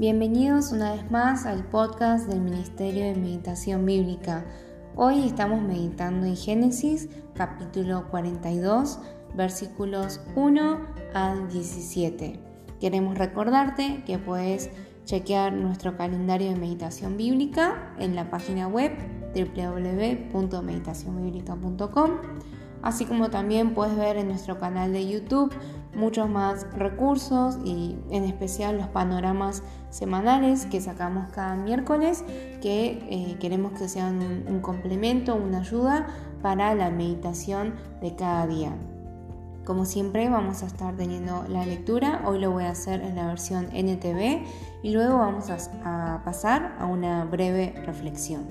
Bienvenidos una vez más al podcast del Ministerio de Meditación Bíblica. Hoy estamos meditando en Génesis capítulo 42 versículos 1 al 17. Queremos recordarte que puedes chequear nuestro calendario de meditación bíblica en la página web www.meditacionbiblica.com así como también puedes ver en nuestro canal de YouTube muchos más recursos y en especial los panoramas semanales que sacamos cada miércoles que eh, queremos que sean un, complemento, una ayuda para la meditación de cada día. Como siempre vamos a estar teniendo la lectura, hoy lo voy a hacer en la versión NTV y luego vamos a pasar a una breve reflexión.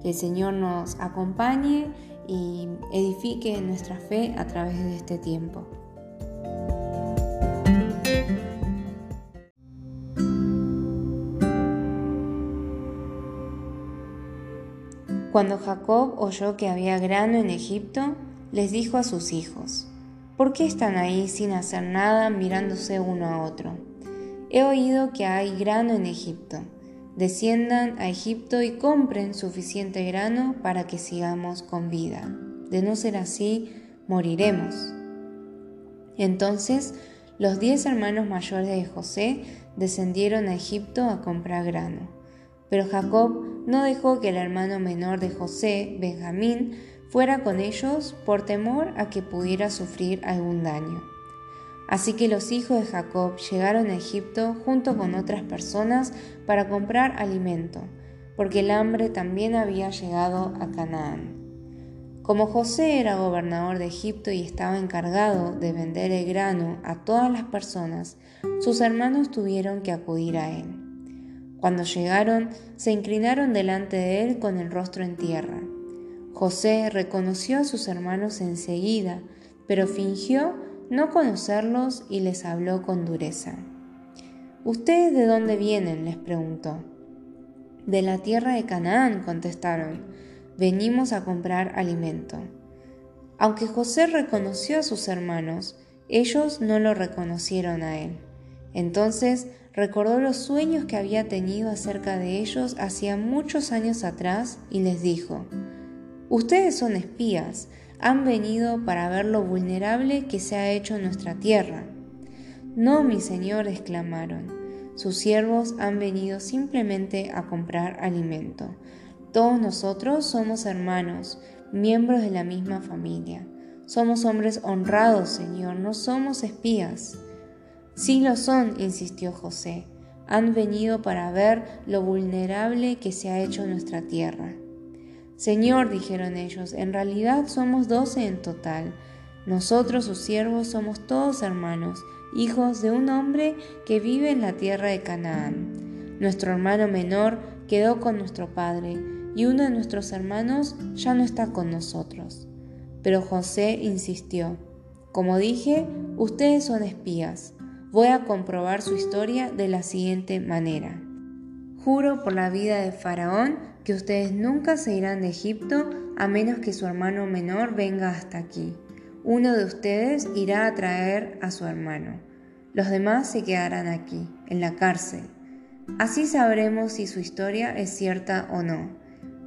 Que el Señor nos acompañe y edifique nuestra fe a través de este tiempo. Cuando Jacob oyó que había grano en Egipto, les dijo a sus hijos, ¿por qué están ahí sin hacer nada mirándose uno a otro? He oído que hay grano en Egipto desciendan a Egipto y compren suficiente grano para que sigamos con vida. De no ser así, moriremos. Entonces los diez hermanos mayores de José descendieron a Egipto a comprar grano. Pero Jacob no dejó que el hermano menor de José, Benjamín, fuera con ellos por temor a que pudiera sufrir algún daño. Así que los hijos de Jacob llegaron a Egipto junto con otras personas para comprar alimento, porque el hambre también había llegado a Canaán. Como José era gobernador de Egipto y estaba encargado de vender el grano a todas las personas, sus hermanos tuvieron que acudir a él. Cuando llegaron, se inclinaron delante de él con el rostro en tierra. José reconoció a sus hermanos enseguida, pero fingió no conocerlos y les habló con dureza. ¿Ustedes de dónde vienen? les preguntó. De la tierra de Canaán, contestaron. Venimos a comprar alimento. Aunque José reconoció a sus hermanos, ellos no lo reconocieron a él. Entonces recordó los sueños que había tenido acerca de ellos hacía muchos años atrás y les dijo, Ustedes son espías, han venido para ver lo vulnerable que se ha hecho nuestra tierra. No, mi señor, exclamaron. Sus siervos han venido simplemente a comprar alimento. Todos nosotros somos hermanos, miembros de la misma familia. Somos hombres honrados, Señor, no somos espías. Sí lo son, insistió José. Han venido para ver lo vulnerable que se ha hecho nuestra tierra. Señor, dijeron ellos, en realidad somos doce en total. Nosotros, sus siervos, somos todos hermanos, hijos de un hombre que vive en la tierra de Canaán. Nuestro hermano menor quedó con nuestro padre, y uno de nuestros hermanos ya no está con nosotros. Pero José insistió, como dije, ustedes son espías. Voy a comprobar su historia de la siguiente manera. Juro por la vida de Faraón que ustedes nunca se irán de Egipto a menos que su hermano menor venga hasta aquí. Uno de ustedes irá a traer a su hermano. Los demás se quedarán aquí, en la cárcel. Así sabremos si su historia es cierta o no.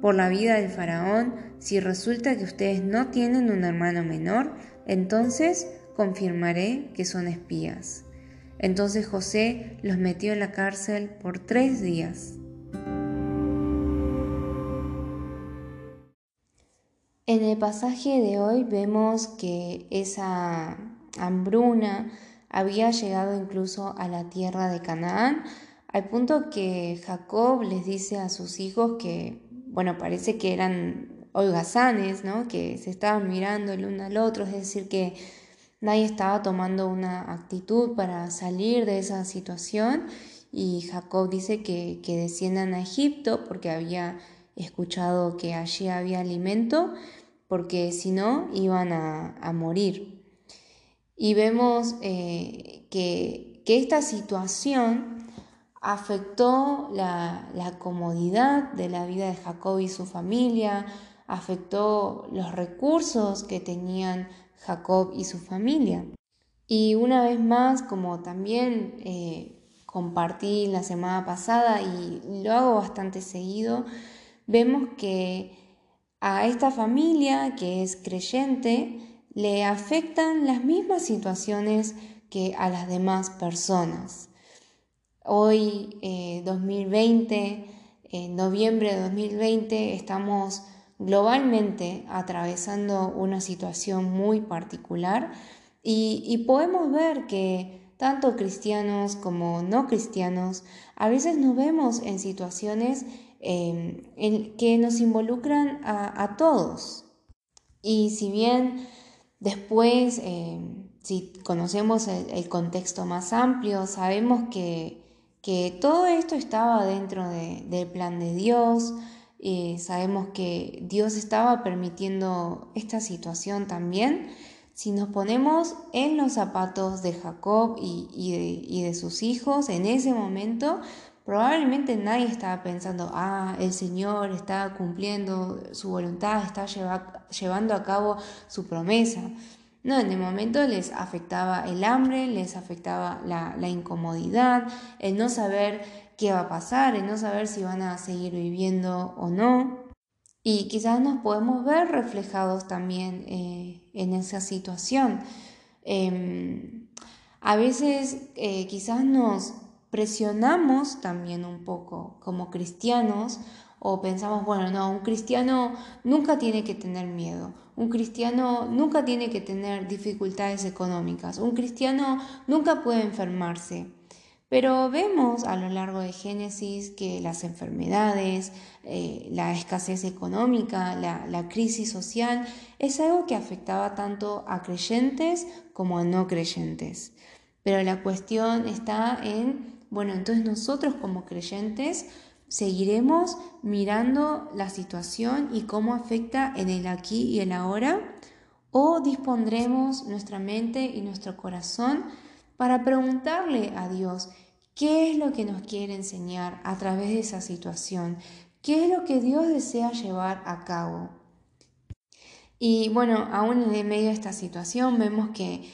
Por la vida del faraón, si resulta que ustedes no tienen un hermano menor, entonces confirmaré que son espías. Entonces José los metió en la cárcel por tres días. En el pasaje de hoy vemos que esa hambruna había llegado incluso a la tierra de Canaán, al punto que Jacob les dice a sus hijos que, bueno, parece que eran holgazanes, ¿no? Que se estaban mirando el uno al otro, es decir, que nadie estaba tomando una actitud para salir de esa situación y Jacob dice que, que desciendan a Egipto porque había escuchado que allí había alimento porque si no iban a, morir. Y vemos eh, que, esta situación afectó la, la, comodidad de la vida de Jacob y su familia, afectó los recursos que tenían Jacob y su familia. Y una vez más, como también eh, compartí la semana pasada y lo hago bastante seguido, vemos que a esta familia que es creyente le afectan las mismas situaciones que a las demás personas. Hoy, 2020, eh, en noviembre de 2020, estamos globalmente atravesando una situación muy particular y, podemos ver que tanto cristianos como no cristianos a veces nos vemos en situaciones em, que nos involucran a, todos. Y si bien después, em, si conocemos el, contexto más amplio, sabemos que, que todo esto estaba dentro del plan de Dios, eh, sabemos que Dios estaba permitiendo esta situación también. Si nos ponemos en los zapatos de Jacob y, de, sus hijos en ese momento, probablemente nadie estaba pensando, ah, el Señor está cumpliendo su voluntad, está llevando a cabo su promesa. No, en el momento les afectaba el hambre, les afectaba la, la incomodidad, el no saber qué va a pasar, el no saber si van a seguir viviendo o no. Y quizás nos podemos ver reflejados también eh, en esa situación. Em, a veces eh, quizás nos presionamos también un poco como cristianos o pensamos, bueno, no, un cristiano nunca tiene que tener miedo, un cristiano nunca tiene que tener dificultades económicas, un cristiano nunca puede enfermarse. Pero vemos a lo largo de Génesis que las enfermedades, eh, la escasez económica, la, la, crisis social, es algo que afectaba tanto a creyentes como a no creyentes. Pero la cuestión está en, bueno, entonces nosotros como creyentes seguiremos mirando la situación y cómo afecta en el aquí y el ahora, o dispondremos nuestra mente y nuestro corazón para preguntarle a Dios qué es lo que nos quiere enseñar a través de esa situación, qué es lo que Dios desea llevar a cabo. Y bueno, aún en medio de esta situación vemos que,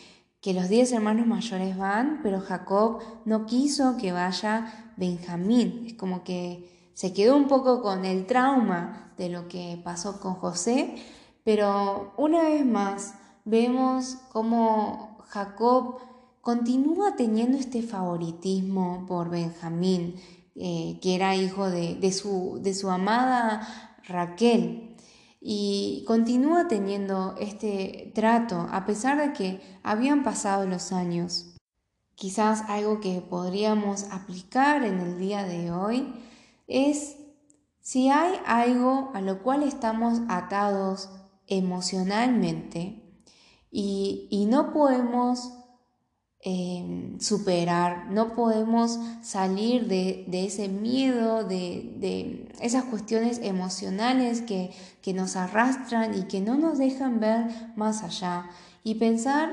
que los diez hermanos mayores van, pero Jacob no quiso que vaya Benjamín. Es como que se quedó un poco con el trauma de lo que pasó con José, pero una vez más vemos cómo Jacob continúa teniendo este favoritismo por Benjamín, eh, que era hijo de, su, de su amada Raquel. Y continúa teniendo este trato a pesar de que habían pasado los años. Quizás algo que podríamos aplicar en el día de hoy es si hay algo a lo cual estamos atados emocionalmente y, y no podemos Em, superar, no podemos salir de, ese miedo, de, esas cuestiones emocionales que, nos arrastran y que no nos dejan ver más allá. Y pensar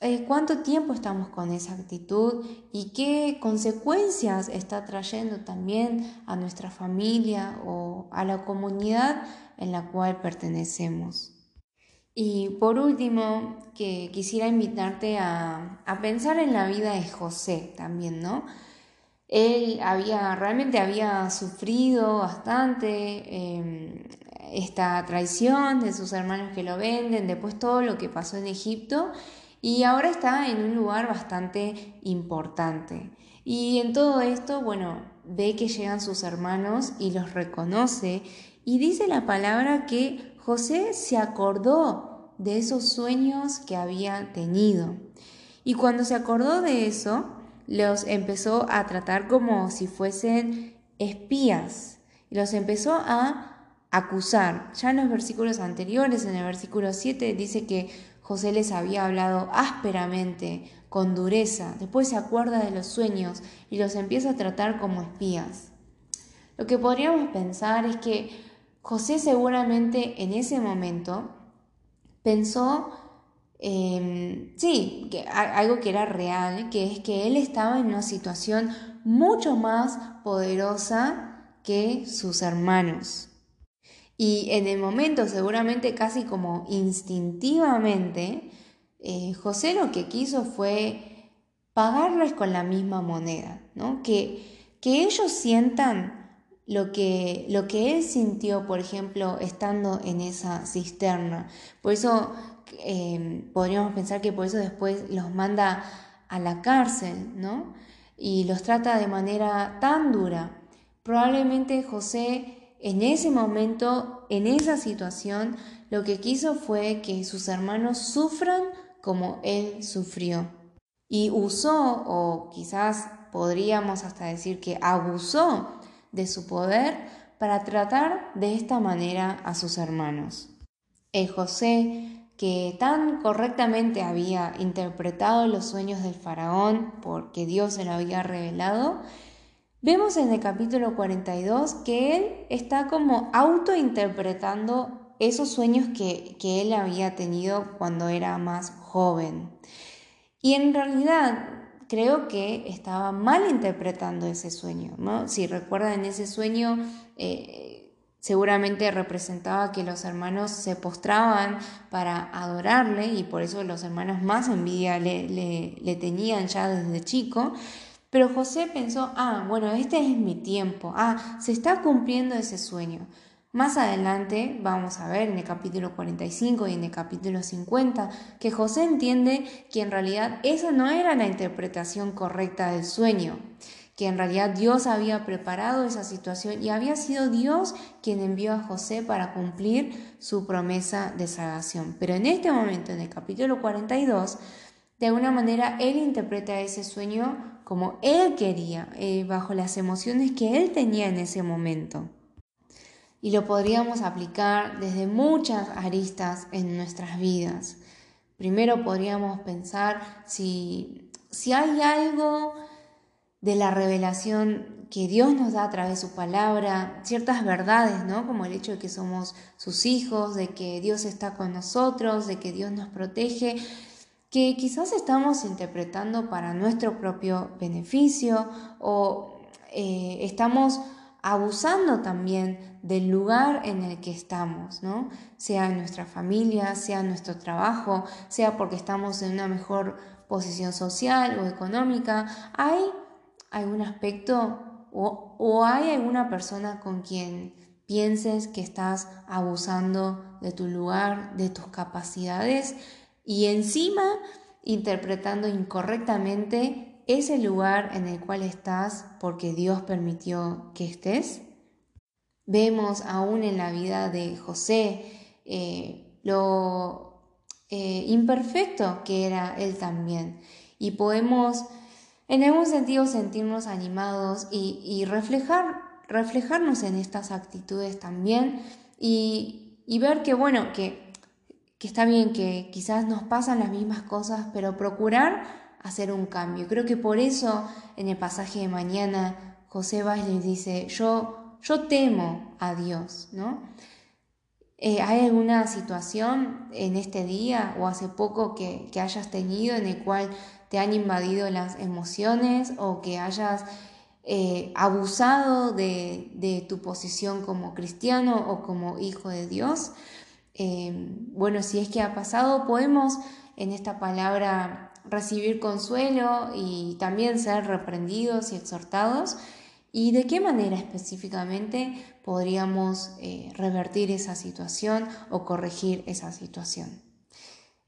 eh, cuánto tiempo estamos con esa actitud y qué consecuencias está trayendo también a nuestra familia o a la comunidad en la cual pertenecemos. Y por último, que quisiera invitarte a, pensar en la vida de José también, ¿no? Él había, realmente había sufrido bastante em, esta traición de sus hermanos que lo venden, después todo lo que pasó en Egipto, y ahora está en un lugar bastante importante. Y en todo esto, bueno, ve que llegan sus hermanos y los reconoce, y dice la palabra que José se acordó de esos sueños que había tenido. Y cuando se acordó de eso, los empezó a tratar como si fuesen espías. Los empezó a acusar. Ya en los versículos anteriores, en el versículo 7, dice que José les había hablado ásperamente, con dureza. Después se acuerda de los sueños y los empieza a tratar como espías. Lo que podríamos pensar es que José seguramente en ese momento pensó, sí, que, algo que era real, que es que él estaba en una situación mucho más poderosa que sus hermanos. Y en el momento, seguramente casi como instintivamente, eh, José lo que quiso fue pagarles con la misma moneda, ¿no? Que, que ellos sientan lo que, lo que él sintió, por ejemplo, estando en esa cisterna. Por eso eh, podríamos pensar que por eso después los manda a la cárcel, ¿no? Y los trata de manera tan dura. Probablemente José en ese momento, en esa situación, lo que quiso fue que sus hermanos sufran como él sufrió. Y usó, o quizás podríamos hasta decir que abusó de su poder para tratar de esta manera a sus hermanos. El José que tan correctamente había interpretado los sueños del faraón porque Dios se lo había revelado, vemos en el capítulo 42 que él está como autointerpretando esos sueños que, que él había tenido cuando era más joven. Y en realidad creo que estaba mal interpretando ese sueño. ¿no? Si recuerdan ese sueño, eh, seguramente representaba que los hermanos se postraban para adorarle y por eso los hermanos más envidia le, le, tenían ya desde chico. Pero José pensó, ah, bueno, este es mi tiempo, ah, se está cumpliendo ese sueño. Más adelante vamos a ver en el capítulo 45 y en el capítulo 50 que José entiende que en realidad esa no era la interpretación correcta del sueño que en realidad Dios había preparado esa situación y había sido Dios quien envió a José para cumplir su promesa de salvación. Pero en este momento, en el capítulo 42, de alguna manera él interpreta ese sueño como él quería, eh, bajo las emociones que él tenía en ese momento. Y lo podríamos aplicar desde muchas aristas en nuestras vidas. Primero podríamos pensar si, si hay algo de la revelación que Dios nos da a través de su palabra, ciertas verdades, ¿no? Como el hecho de que somos sus hijos, de que Dios está con nosotros, de que Dios nos protege, que quizás estamos interpretando para nuestro propio beneficio o eh, estamos abusando también del lugar en el que estamos, ¿no? Sea en nuestra familia, sea en nuestro trabajo, sea porque estamos en una mejor posición social o económica. Hay algún aspecto o, hay alguna persona con quien pienses que estás abusando de tu lugar, de tus capacidades y encima interpretando incorrectamente ese lugar en el cual estás porque Dios permitió que estés. Vemos aún en la vida de José eh, lo eh, imperfecto que era él también y podemos en algún sentido sentirnos animados y, reflejar, reflejarnos en estas actitudes también y, ver que, bueno, que está bien, que quizás nos pasan las mismas cosas, pero procurar hacer un cambio. Creo que por eso en el pasaje de mañana José les dice, yo, yo temo a Dios, ¿no? Eh, ¿Hay alguna situación en este día o hace poco que, que hayas tenido en el cual te han invadido las emociones o que hayas eh, abusado de, tu posición como cristiano o como hijo de Dios. Eh, bueno, si es que ha pasado, podemos en esta palabra recibir consuelo y también ser reprendidos y exhortados. ¿Y de qué manera específicamente podríamos eh, revertir esa situación o corregir esa situación?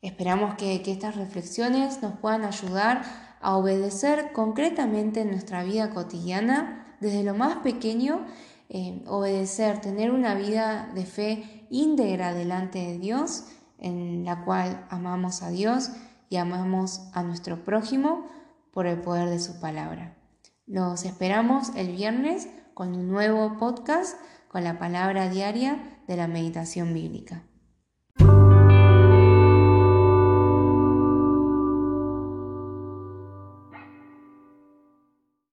Esperamos que, estas reflexiones nos puedan ayudar a obedecer concretamente en nuestra vida cotidiana, desde lo más pequeño, eh, obedecer, tener una vida de fe íntegra delante de Dios, en la cual amamos a Dios y amamos a nuestro prójimo por el poder de su palabra. Los esperamos el viernes con un nuevo podcast con la palabra diaria de la meditación bíblica.